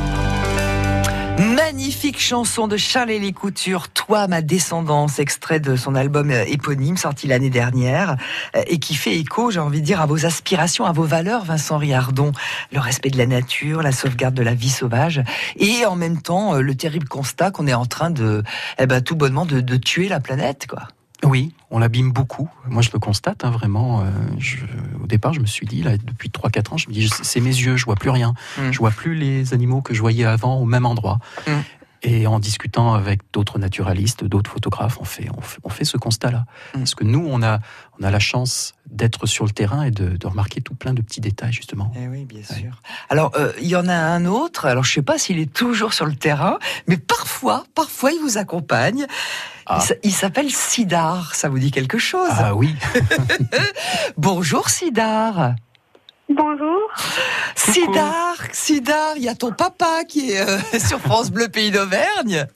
Magnifique chanson de Charles-Élie Couture, Toi ma descendance, extrait de son album euh, éponyme sorti l'année dernière euh, et qui fait écho, j'ai envie de dire, à vos aspirations, à vos valeurs, Vincent Riardon. Le respect de la nature, la sauvegarde de la vie sauvage et en même temps euh, le terrible constat qu'on est en train de, eh ben, tout bonnement, de, de tuer la planète, quoi. Oui, on l'abîme beaucoup. Moi, je le constate hein, vraiment. euh, je- au départ, je me suis dit, là, depuis 3-4 ans, je me dis, c'est mes yeux, je vois plus rien. Mm. Je vois plus les animaux que je voyais avant au même endroit. Mm. Et en discutant avec d'autres naturalistes, d'autres photographes, on fait, on fait, on fait ce constat-là. Mm. Parce que nous, on a, on a la chance d'être sur le terrain et de, de remarquer tout plein de petits détails, justement. Eh oui, bien sûr. Alors, euh, il y en a un autre. Alors, je sais pas s'il est toujours sur le terrain, mais parfois, parfois, il vous accompagne. Ah. Il Il s'appelle Sidar. Ça vous dit quelque chose? Ah oui, Bonjour Sidar. Bonjour. Sidar, Sidar, il y a ton papa qui est euh, sur France Bleu Pays d'Auvergne.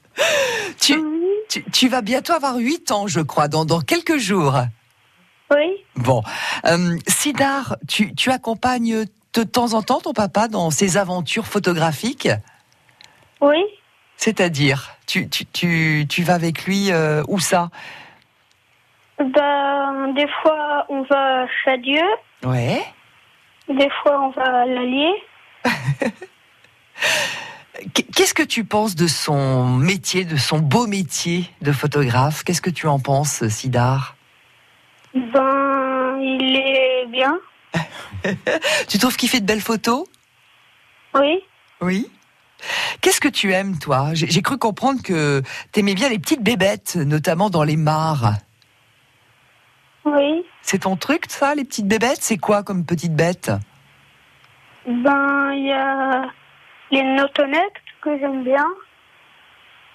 Tu, tu, tu vas bientôt avoir 8 ans, je crois, dans, dans quelques jours. Oui. Bon, euh, Sidar, tu, tu accompagnes de temps en temps ton papa dans ses aventures photographiques? Oui. C'est-à-dire, tu, tu, tu, tu vas avec lui euh, où ça? Ben, des fois, on va à Chadieu. Ouais. Des fois, on va à l'Allier. Qu- Qu'est-ce que tu penses de son métier, de son beau métier de photographe? Qu'est-ce que tu en penses, Sidar? Ben, il est bien. Tu trouves qu'il fait de belles photos? Oui. Oui. Qu'est-ce que tu aimes, toi? J'ai j'ai cru comprendre que t'aimais bien les petites bébêtes, notamment dans les mares. Oui. C'est ton truc, ça, les petites bébêtes? C'est quoi comme petites bêtes? Ben, il y a les notonettes que j'aime bien.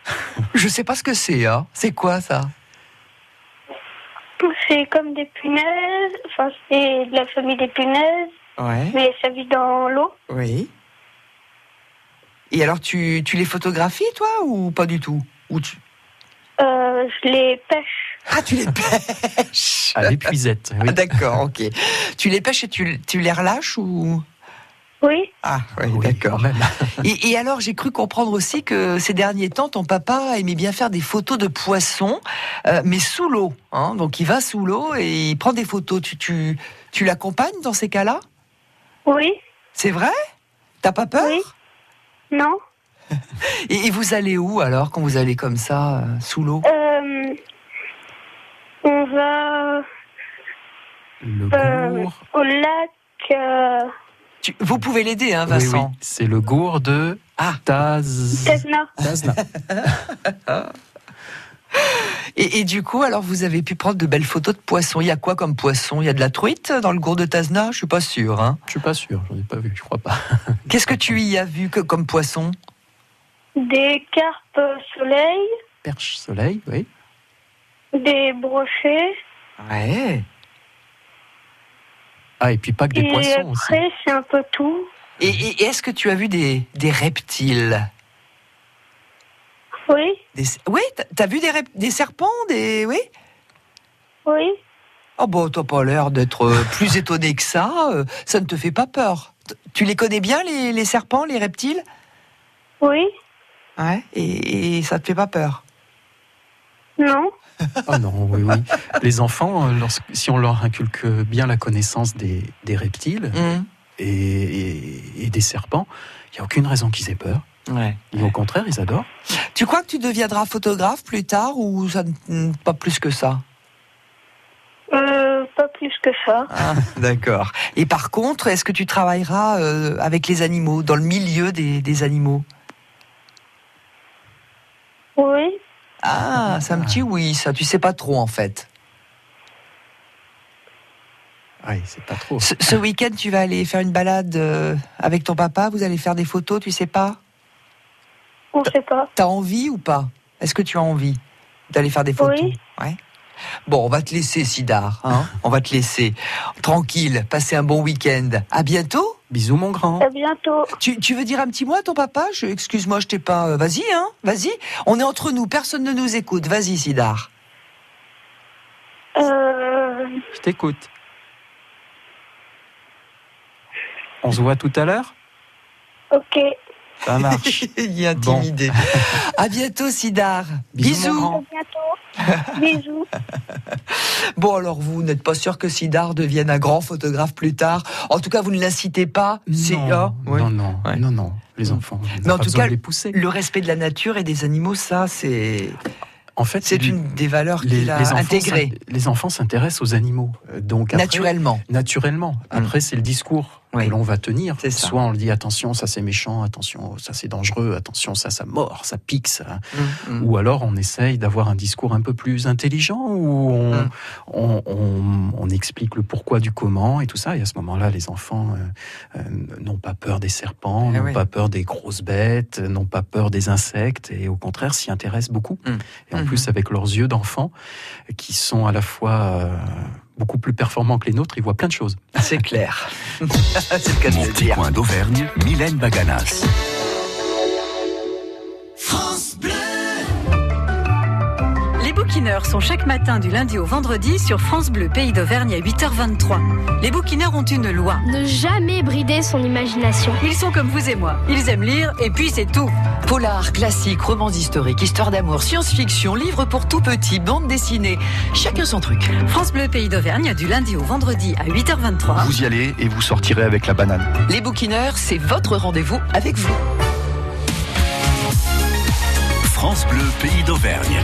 Je sais pas ce que c'est, hein. C'est quoi, ça? C'est comme des punaises. Enfin, c'est de la famille des punaises. Ouais. Mais ça vit dans l'eau. Oui. Et alors, tu, tu les photographies, toi, ou pas du tout? Ou tu... Euh, je les pêche. Ah, tu les pêches à l'épuisette. oui. Ah, D'accord, ok. Tu les pêches et tu, tu les relâches ou? Oui. Ah, oui, Oui, d'accord. Et, et alors, j'ai cru comprendre aussi que ces derniers temps, ton papa aimait bien faire des photos de poissons, euh, mais sous l'eau. Hein Donc, il va sous l'eau et il prend des photos. Tu, tu, tu l'accompagnes dans ces cas-là? Oui. C'est vrai? T'as pas peur? Oui. Non. et, et vous allez où alors quand vous allez comme ça, euh, sous l'eau? Euh, on va Le euh, gour. au lac. euh, Tu- Vous pouvez l'aider, hein, Oui, oui, Vincent c'est le gour de Ah. Taz... Tesna. Tazna. Et, et du coup, alors vous avez pu prendre de belles photos de poissons. Il y a quoi comme poisson? Il y a de la truite dans le gourd de Tazna Je suis pas sûr. Hein. Je suis pas sûr, j'en ai pas vu, je crois pas. Qu'est-ce que tu y as vu que, comme poisson? Des carpes soleil, Perche soleil, oui. Des brochets. Ouais. Ah, et puis pas que des et poissons aussi. après, c'est un peu tout. Et, et- et est-ce que tu as vu des, des reptiles? Oui, Des- Oui, t'as- vu des, des serpents des... Oui? Oui, Oh bon, t'as pas l'air d'être euh, plus étonné que ça. euh, Ça ne te fait pas peur. Tu les connais bien, les, les serpents, les reptiles? Oui, Ouais. Et, et ça te fait pas peur? Non, Ah non, oui, oui. Les enfants, euh, lorsque- si on leur inculque bien la connaissance des, des reptiles Hum, et, et- et des serpents, il n'y a aucune raison qu'ils aient peur. Ouais. Et au contraire, ils adorent. Tu crois que tu deviendras photographe plus tard ou ça, ne- pas plus que ça? Euh, pas plus que ça. Ah, D'accord. Et par contre, est-ce que tu travailleras euh, avec les animaux, dans le milieu des, des animaux? Oui, Ah, c'est un petit oui, ça. Tu sais pas trop en fait. Oui, c'est pas trop. Ce, ce week-end, tu vas aller faire une balade euh, avec ton papa. Vous allez faire des photos, tu sais pas? On sait pas. T'as envie ou pas? Est-ce que tu as envie d'aller faire des photos? Oui. Ouais. Bon, on va te laisser, Sidar. Hein on va te laisser. Tranquille, passer un bon week-end. À bientôt. Bisous, mon grand. À bientôt. Tu, tu veux dire un petit mot à ton papa? Excuse-moi, je t'ai pas. euh, Vas-y, hein Vas-y. On est entre nous, personne ne nous écoute. Vas-y, Sidar. Euh, Je t'écoute. On se voit tout à l'heure? Ok. Ça marche. Il est Bon. intimidé. à bientôt, Sidar. Bisous, Bisous. mon À grand. bientôt. Bisous. Bon, alors vous n'êtes pas sûr que Sidar devienne un grand photographe plus tard. En tout cas, vous ne l'incitez pas. Non, ah, oui. non, non, Ouais. non, non, les enfants. on n'a Mais en tout cas, les pousser. le respect de la nature et des animaux, ça, c'est En fait, c'est une des valeurs les, qu'il a les enfants intégrées les enfants s'intéressent aux animaux. Euh, Donc après- naturellement. Naturellement. Après, c'est le discours Oui. que l'on va tenir. Soit on le dit attention, ça c'est méchant, attention, ça c'est dangereux, attention, ça ça mord, ça pique, ça. Mm, mm. Ou alors on essaye d'avoir un discours un peu plus intelligent où on, Mm. on, on- on explique le pourquoi du comment et tout ça. Et à ce moment-là, les enfants euh, euh, n'ont pas peur des serpents, Eh n'ont oui. pas peur des grosses bêtes, n'ont pas peur des insectes et au contraire s'y intéressent beaucoup. Et en plus, avec leurs yeux d'enfants, qui sont à la fois euh, beaucoup plus performants que les nôtres, ils voient plein de choses. C'est clair. c'est le cas de Mon petit dire. coin d'Auvergne, Mylène Baganas. Bouquineurs sont chaque matin du lundi au vendredi sur France Bleu Pays d'Auvergne à 8h23. Les bouquineurs ont une loi. Ne jamais brider son imagination. Ils sont comme vous et moi. Ils aiment lire et puis c'est tout. Polar, classique, romans historiques, histoire d'amour, science-fiction, livres pour tout petit, bande dessinée. Chacun son truc. France Bleu Pays d'Auvergne du lundi au vendredi à 8h23. Vous y allez et vous sortirez avec la banane. Les bouquineurs, c'est votre rendez-vous avec vous. France Bleu, pays d'Auvergne.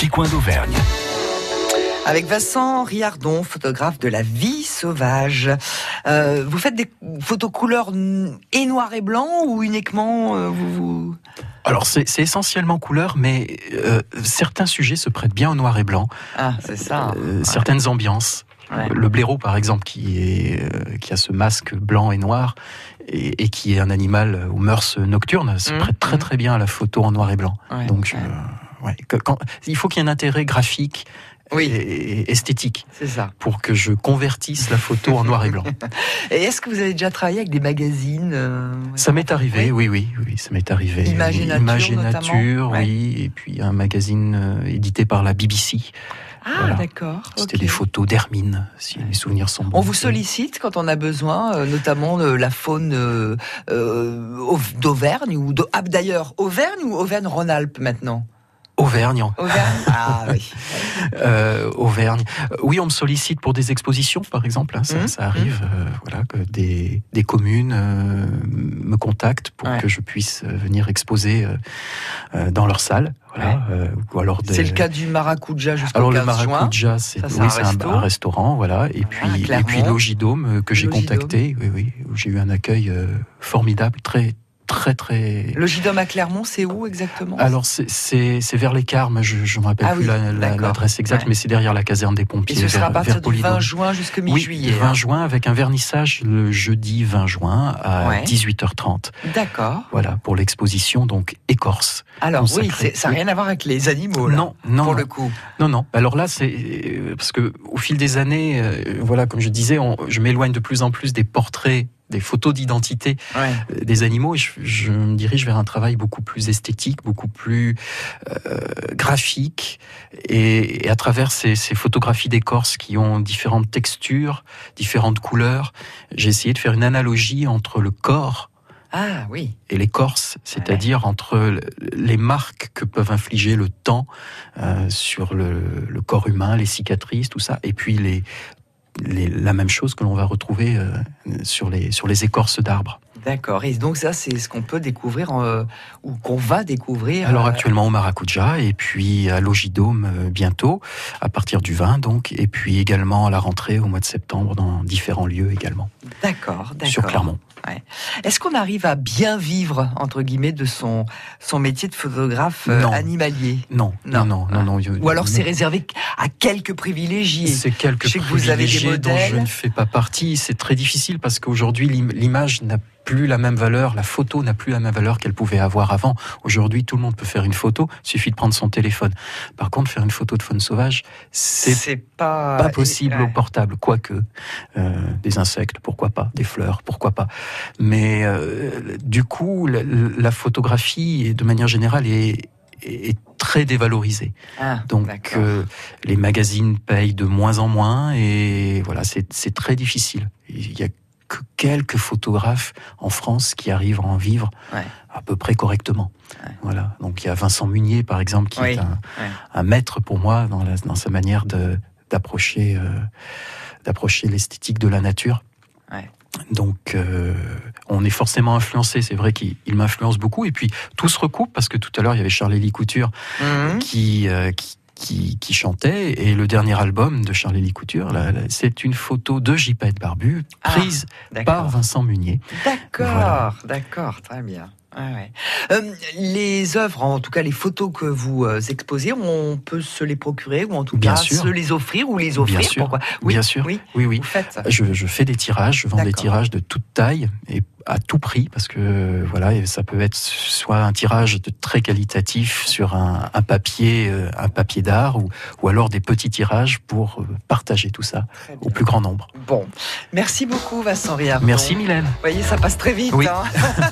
Petit coin d'Auvergne. Avec Vincent Riardon, photographe de la vie sauvage. Euh, vous faites des photos couleurs et noir et blanc ou uniquement euh, vous. Alors c'est essentiellement couleur, mais euh, certains sujets se prêtent bien au noir et blanc. Ah, c'est ça. Certaines ambiances. Ouais. Le blaireau, par exemple, qui, est, qui a ce masque blanc et noir et, et qui est un animal aux mœurs nocturnes, se Mhm. prête très très bien à la photo en noir et blanc. Ouais, Donc, ouais, que- quand- il faut qu'il y ait un intérêt graphique et, et esthétique C'est ça. pour que je convertisse la photo en noir et blanc. Et est-ce que vous avez déjà travaillé avec des magazines euh, Ça m'est arrivé, oui, oui, oui, ça m'est arrivé. Image et Nature, Image et notamment Nature, Ouais. oui, et puis un magazine euh, édité par la BBC. Ah, Voilà. d'accord. C'était des photos d'Hermine, si mes souvenirs sont bons. On vous sollicite quand on a besoin, euh, notamment de la faune euh, Au- d'Auvergne ou ah, d'ailleurs Auvergne ou Auvergne-Rhône-Alpes maintenant? Auvergne. Auvergne. Ah oui. Euh, Auvergne. Oui, on me sollicite pour des expositions, par exemple. hein, ça, Mhm. ça arrive, euh, voilà, que des, des communes euh, me contactent pour Ouais. que je puisse venir exposer dans leur salle. Voilà, ou alors des- C'est le cas du Maracuja jusqu'au Alors 15 le. Maracuja, c'est oui, un resto. un restaurant, voilà. Et puis et puis. Logidome que j'ai contacté, oui, oui, où j'ai eu un accueil formidable, très très très. Le Gidom à Clermont, c'est où exactement? Alors c'est- vers les Carmes, je ne me rappelle Ah plus oui, la- l'adresse exacte, Ouais. mais c'est derrière la caserne des Et pompiers. ce sera à partir du 20 Polydome. juin jusqu'à Oui, mi-juillet. 20 hein. juin avec un vernissage le jeudi 20 juin à Ouais. 18h30. D'accord. Voilà pour l'exposition donc écorce. Alors oui, ça n'a rien à voir avec les animaux là. Non, non, pour non. le coup. Non, non. Alors là, c'est euh, parce que au fil des années, euh, voilà, comme je disais, on- je m'éloigne de plus en plus des portraits, des photos d'identité Ouais. euh, des animaux, et je, je me dirige vers un travail beaucoup plus esthétique, beaucoup plus euh, graphique, et, et à travers ces, ces photographies d'écorce qui ont différentes textures, différentes couleurs, j'ai essayé de faire une analogie entre le corps Ah oui. et l'écorce, c'est-à-dire entre les marques que peuvent infliger le temps euh, sur le, le corps humain, les cicatrices, tout ça, et puis les, les- la même chose que l'on va retrouver euh, sur, les, sur les écorces d'arbres. D'accord. Et donc ça, c'est ce qu'on peut découvrir euh, ou qu'on va découvrir. Alors euh, actuellement au Maracuja et puis à Logidome euh, bientôt, à partir du 20 donc, et puis également à la rentrée au mois de septembre dans différents lieux également, D'accord, d'accord. sur Clermont. Ouais. Est-ce qu'on arrive à bien vivre entre guillemets de son son métier de photographe euh, Non. animalier? Non, non, non, non, non. Ou alors c'est réservé à quelques privilégiés. C'est quelques sais que vous avez des privilégiés dont je ne fais pas partie. C'est très difficile parce qu'aujourd'hui, l'im- l'image n'a plus la même valeur, la photo n'a plus la même valeur qu'elle pouvait avoir avant. Aujourd'hui, tout le monde peut faire une photo, il suffit de prendre son téléphone. Par contre, faire une photo de faune sauvage, c'est pas pas possible ouais. au portable, quoique euh, des insectes, pourquoi pas, des fleurs, pourquoi pas. Mais euh, du coup, la, la photographie, de manière générale, est, est très dévalorisée. Ah, Donc euh, les magazines payent de moins en moins et voilà, c'est c'est très difficile. Il y a que quelques photographes en France qui arrivent à en vivre Ouais. à peu près correctement. Voilà. Donc il y a Vincent Munier par exemple qui Oui, est un, maître pour moi dans, la- dans sa manière d'approcher euh, d'approcher l'esthétique de la nature. Donc, euh, on est forcément influencé. C'est vrai qu'il il m'influence beaucoup. Et puis, tout se recoupe parce que tout à l'heure, il y avait Charlie Couture Mhm. qui, euh, qui, qui, qui chantait. Et le dernier album de Charlie Couture, là, là, c'est une photo de J.P. Barbu prise d'accord. par Vincent Munier. D'accord, Voilà. d'accord, très bien. Ouais, ouais. Euh, les œuvres, en tout cas les photos que vous euh, exposez, on peut se les procurer ou en tout Bien cas sûr. se les offrir ou les offrir. Bien sûr, Pourquoi? Oui, bien sûr. Oui, Oui, oui. faites. Je, je fais des tirages, je vends des tirages de toute taille et à tout prix parce que voilà, ça peut être soit un tirage de très qualitatif sur un, un papier, euh, un papier d'art, ou, ou alors des petits tirages pour euh, partager tout ça au plus grand nombre. Bon, merci beaucoup Vincent Riard. Merci Mylène. Vous voyez, ça passe très vite. Oui. hein.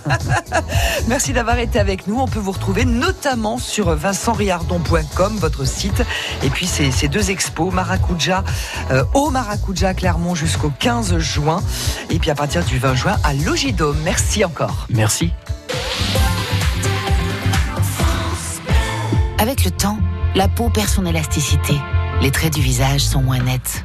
Merci d'avoir été avec nous. On peut vous retrouver notamment sur vincentriardon.com, votre site. Et puis ces, ces deux expos, Maracuja, euh, au Maracuja Clermont jusqu'au 15 juin. Et puis à partir du 20 juin à Merci encore. Merci. Avec le temps, la peau perd son élasticité. Les traits du visage sont moins nets.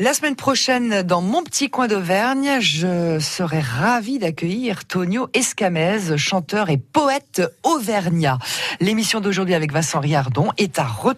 La semaine prochaine, dans mon petit coin d'Auvergne, je serai ravie d'accueillir Tonio Escamez, chanteur et poète auvergnat. L'émission d'aujourd'hui avec Vincent Riardon est à retrouver